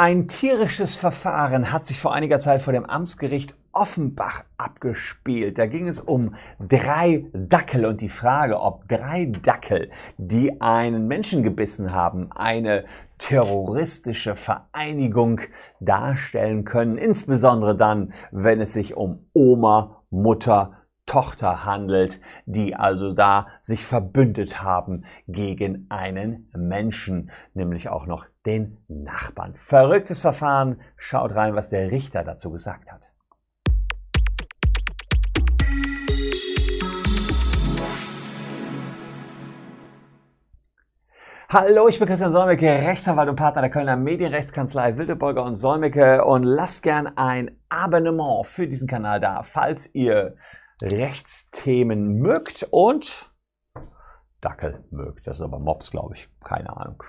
Ein tierisches Verfahren hat sich vor einiger Zeit vor dem Amtsgericht Offenbach abgespielt. Da ging es um drei Dackel und die Frage, ob drei Dackel, die einen Menschen gebissen haben, eine terroristische Vereinigung darstellen können, insbesondere dann, wenn es sich um Oma, Mutter, Tochter handelt, die also da sich verbündet haben gegen einen Menschen, nämlich auch noch den Nachbarn. Verrücktes Verfahren. Schaut rein, was der Richter dazu gesagt hat. Hallo, ich bin Christian Solmecke, Rechtsanwalt und Partner der Kölner Medienrechtskanzlei Wildeborger und Solmecke und lasst gern ein Abonnement für diesen Kanal da, falls ihr Rechtsthemen mögt und Dackel mögt. Das ist aber Mops, glaube ich. Keine Ahnung.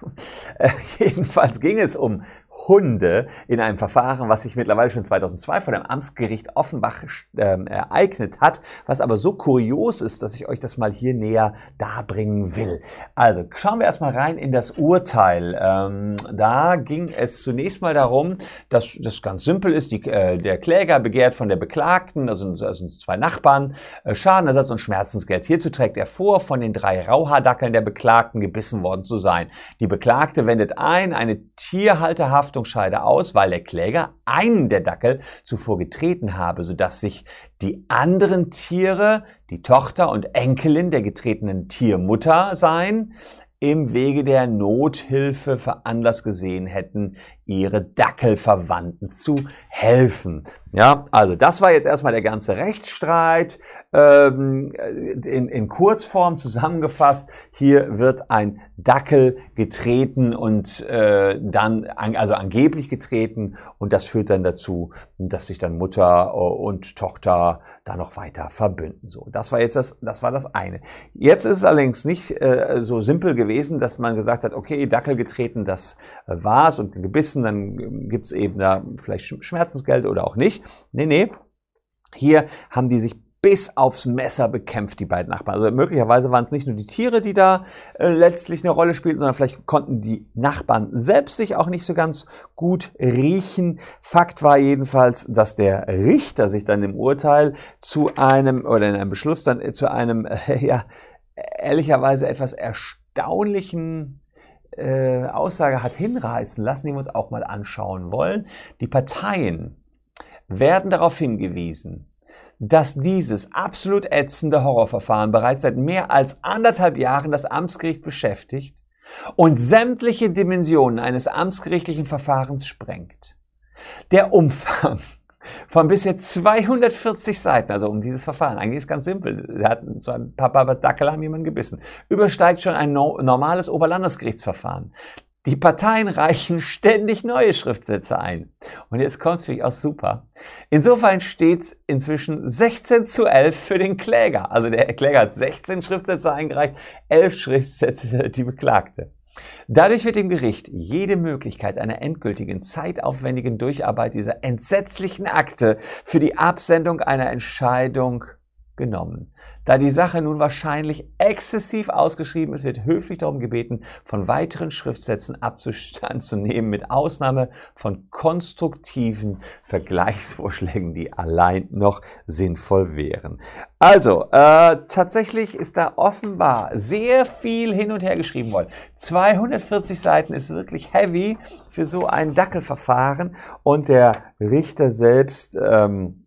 Äh, jedenfalls ging es um Hunde in einem Verfahren, was sich mittlerweile schon 2002 vor dem Amtsgericht Offenbach äh, ereignet hat, was aber so kurios ist, dass ich euch das mal hier näher darbringen will. Also schauen wir erstmal rein in das Urteil. Ähm, da ging es zunächst mal darum, dass das ganz simpel ist. Die, äh, der Kläger begehrt von der Beklagten, also, also zwei Nachbarn, äh, Schadenersatz und Schmerzensgeld. Hierzu trägt er vor, von den drei Rauhaardackeln der Beklagten gebissen worden zu sein. Die Beklagte wendet ein, eine Tierhalterhaft Haftungsscheide aus, weil der Kläger einen der Dackel zuvor getreten habe, sodass sich die anderen Tiere, die Tochter und Enkelin der getretenen Tiermutter seien, im Wege der Nothilfe veranlasst gesehen hätten, ihre Dackelverwandten zu helfen. Ja, also das war jetzt erstmal der ganze Rechtsstreit. Ähm, in, in Kurzform zusammengefasst, hier wird ein Dackel getreten und äh, dann, also angeblich getreten und das führt dann dazu, dass sich dann Mutter und Tochter da noch weiter verbünden. So, das war jetzt das, das war das eine. Jetzt ist es allerdings nicht äh, so simpel gewesen, dass man gesagt hat, okay, Dackel getreten, das äh, war's und gebissen dann gibt's eben da vielleicht Schmerzensgeld oder auch nicht. Nee, nee. Hier haben die sich bis aufs Messer bekämpft, die beiden Nachbarn. Also möglicherweise waren es nicht nur die Tiere, die da äh, letztlich eine Rolle spielten, sondern vielleicht konnten die Nachbarn selbst sich auch nicht so ganz gut riechen. Fakt war jedenfalls, dass der Richter sich dann im Urteil zu einem oder in einem Beschluss dann zu einem, äh, ja, ehrlicherweise etwas erstaunlichen äh, Aussage hat hinreißen lassen, die wir uns auch mal anschauen wollen. Die Parteien werden darauf hingewiesen, dass dieses absolut ätzende Horrorverfahren bereits seit mehr als anderthalb Jahren das Amtsgericht beschäftigt und sämtliche Dimensionen eines amtsgerichtlichen Verfahrens sprengt. Der Umfang von bisher 240 Seiten, also um dieses Verfahren, eigentlich ist ganz simpel, er hat so ein paar Dackel haben jemanden gebissen, übersteigt schon ein no normales Oberlandesgerichtsverfahren. Die Parteien reichen ständig neue Schriftsätze ein. Und jetzt kommt es für mich auch super. Insofern steht es inzwischen 16 zu 11 für den Kläger. Also der Kläger hat 16 Schriftsätze eingereicht, 11 Schriftsätze die Beklagte. Dadurch wird dem Gericht jede Möglichkeit einer endgültigen, zeitaufwendigen Durcharbeit dieser entsetzlichen Akte für die Absendung einer Entscheidung genommen. Da die Sache nun wahrscheinlich exzessiv ausgeschrieben ist, wird höflich darum gebeten, von weiteren Schriftsätzen Abstand zu nehmen, mit Ausnahme von konstruktiven Vergleichsvorschlägen, die allein noch sinnvoll wären. Also, äh, tatsächlich ist da offenbar sehr viel hin und her geschrieben worden. 240 Seiten ist wirklich heavy für so ein Dackelverfahren und der Richter selbst ähm,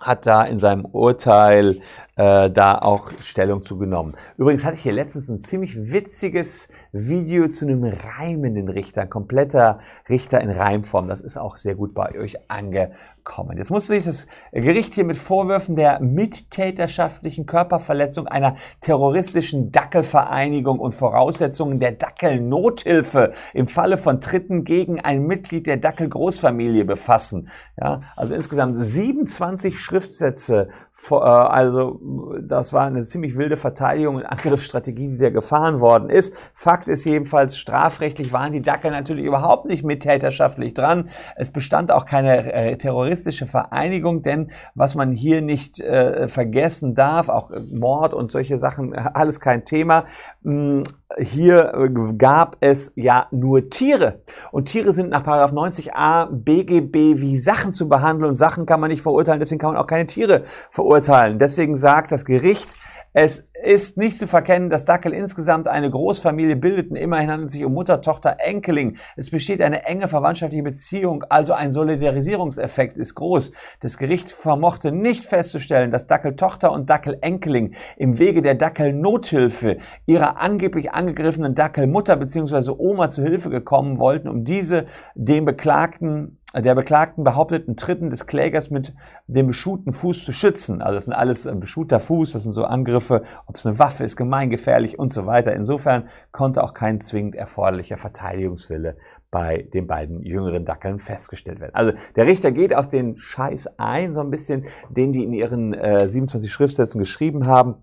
hat da in seinem Urteil äh, da auch Stellung zu genommen. Übrigens hatte ich hier letztens ein ziemlich witziges Video zu einem reimenden Richter, ein kompletter Richter in Reimform. Das ist auch sehr gut bei euch angekommen. Jetzt musste sich das Gericht hier mit Vorwürfen der mittäterschaftlichen Körperverletzung einer terroristischen Dackelvereinigung und Voraussetzungen der Dackelnothilfe im Falle von Tritten gegen ein Mitglied der Dackelgroßfamilie befassen. Ja, also insgesamt 27 Schriftsätze also das war eine ziemlich wilde Verteidigung und Angriffsstrategie, die da gefahren worden ist. Fakt ist jedenfalls, strafrechtlich waren die Dackel natürlich überhaupt nicht mittäterschaftlich dran. Es bestand auch keine äh, terroristische Vereinigung, denn was man hier nicht äh, vergessen darf, auch Mord und solche Sachen, alles kein Thema. Mh, mm, hier gab es ja nur Tiere. Und Tiere sind nach 90a BGB wie Sachen zu behandeln und Sachen kann man nicht verurteilen, deswegen kann man auch keine Tiere verurteilen. Deswegen sagt das Gericht, es ist nicht zu verkennen, dass Dackel insgesamt eine Großfamilie bildeten. Immerhin handelt es sich um Mutter, Tochter, Enkeling. Es besteht eine enge verwandtschaftliche Beziehung, also ein Solidarisierungseffekt ist groß. Das Gericht vermochte nicht festzustellen, dass Dackel Tochter und Dackel Enkeling im Wege der Dackel Nothilfe ihrer angeblich angegriffenen Dackel Mutter bzw. Oma zu Hilfe gekommen wollten, um diese dem Beklagten der Beklagten behaupteten Tritten des Klägers mit dem beschuhten Fuß zu schützen. Also das sind alles äh, beschuhter Fuß, das sind so Angriffe, ob es eine Waffe ist, gemeingefährlich und so weiter. Insofern konnte auch kein zwingend erforderlicher Verteidigungswille bei den beiden jüngeren Dackeln festgestellt werden. Also der Richter geht auf den Scheiß ein, so ein bisschen, den die in ihren äh, 27 Schriftsätzen geschrieben haben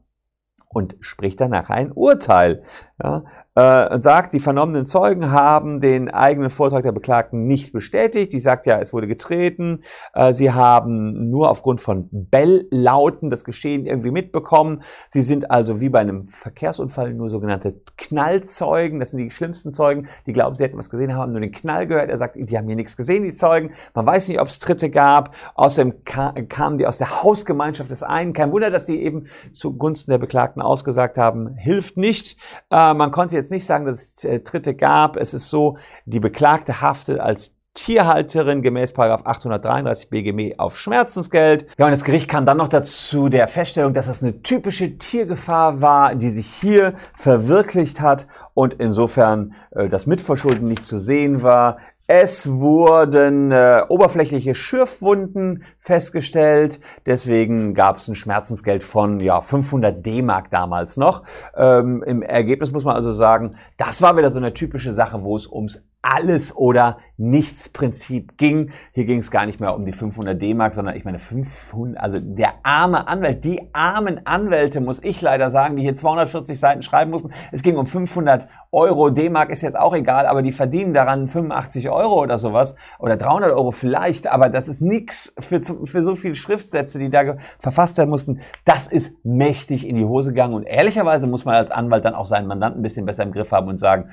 und spricht danach ein Urteil. Ja, äh, sagt, die vernommenen Zeugen haben den eigenen Vortrag der Beklagten nicht bestätigt. Die sagt ja, es wurde getreten. Äh, sie haben nur aufgrund von Belllauten das Geschehen irgendwie mitbekommen. Sie sind also wie bei einem Verkehrsunfall nur sogenannte Knallzeugen. Das sind die schlimmsten Zeugen. Die glauben, sie hätten was gesehen, haben nur den Knall gehört. Er sagt, die haben hier nichts gesehen, die Zeugen. Man weiß nicht, ob es Tritte gab. Außerdem kamen die aus der Hausgemeinschaft des einen. Kein Wunder, dass sie eben zugunsten der Beklagten ausgesagt haben, hilft nicht. Äh, man konnte jetzt nicht sagen, dass es äh, Tritte gab. Es ist so, die Beklagte haftet als Tierhalterin gemäß 833 BGB auf Schmerzensgeld. Ja, und das Gericht kam dann noch dazu der Feststellung, dass das eine typische Tiergefahr war, die sich hier verwirklicht hat und insofern äh, das Mitverschulden nicht zu sehen war. Es wurden äh, oberflächliche Schürfwunden festgestellt, deswegen gab es ein Schmerzensgeld von ja 500 D-Mark damals noch. Ähm, Im Ergebnis muss man also sagen, das war wieder so eine typische Sache, wo es ums alles oder nichts Prinzip ging. Hier ging es gar nicht mehr um die 500 D-Mark, sondern ich meine 500, also der arme Anwalt, die armen Anwälte, muss ich leider sagen, die hier 240 Seiten schreiben mussten. Es ging um 500 Euro, D-Mark ist jetzt auch egal, aber die verdienen daran 85 Euro oder sowas oder 300 Euro vielleicht, aber das ist nix für, für so viele Schriftsätze, die da verfasst werden mussten. Das ist mächtig in die Hose gegangen und ehrlicherweise muss man als Anwalt dann auch seinen Mandanten ein bisschen besser im Griff haben und sagen,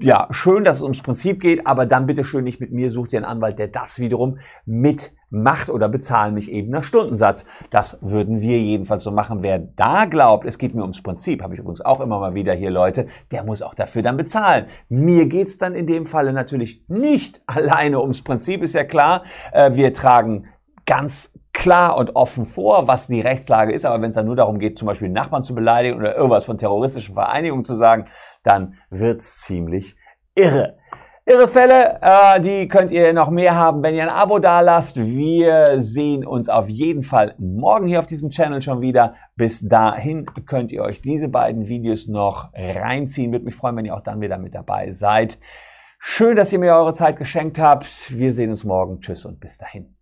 ja, schön, dass es ums Prinzip geht, aber dann bitte schön nicht mit mir, such dir einen Anwalt, der das wiederum mitmacht oder bezahlen mich eben nach Stundensatz. Das würden wir jedenfalls so machen. Wer da glaubt, es geht mir ums Prinzip, habe ich übrigens auch immer mal wieder hier Leute, der muss auch dafür dann bezahlen. Mir geht's dann in dem Falle natürlich nicht alleine ums Prinzip, ist ja klar. Äh, wir tragen ganz klar und offen vor, was die Rechtslage ist. Aber wenn es dann nur darum geht, zum Beispiel Nachbarn zu beleidigen oder irgendwas von terroristischen Vereinigungen zu sagen, dann wird's ziemlich irre. Irre Fälle, äh, die könnt ihr noch mehr haben, wenn ihr ein Abo da lasst. Wir sehen uns auf jeden Fall morgen hier auf diesem Channel schon wieder. Bis dahin könnt ihr euch diese beiden Videos noch reinziehen. Würde mich freuen, wenn ihr auch dann wieder mit dabei seid. Schön, dass ihr mir eure Zeit geschenkt habt. Wir sehen uns morgen. Tschüss und bis dahin.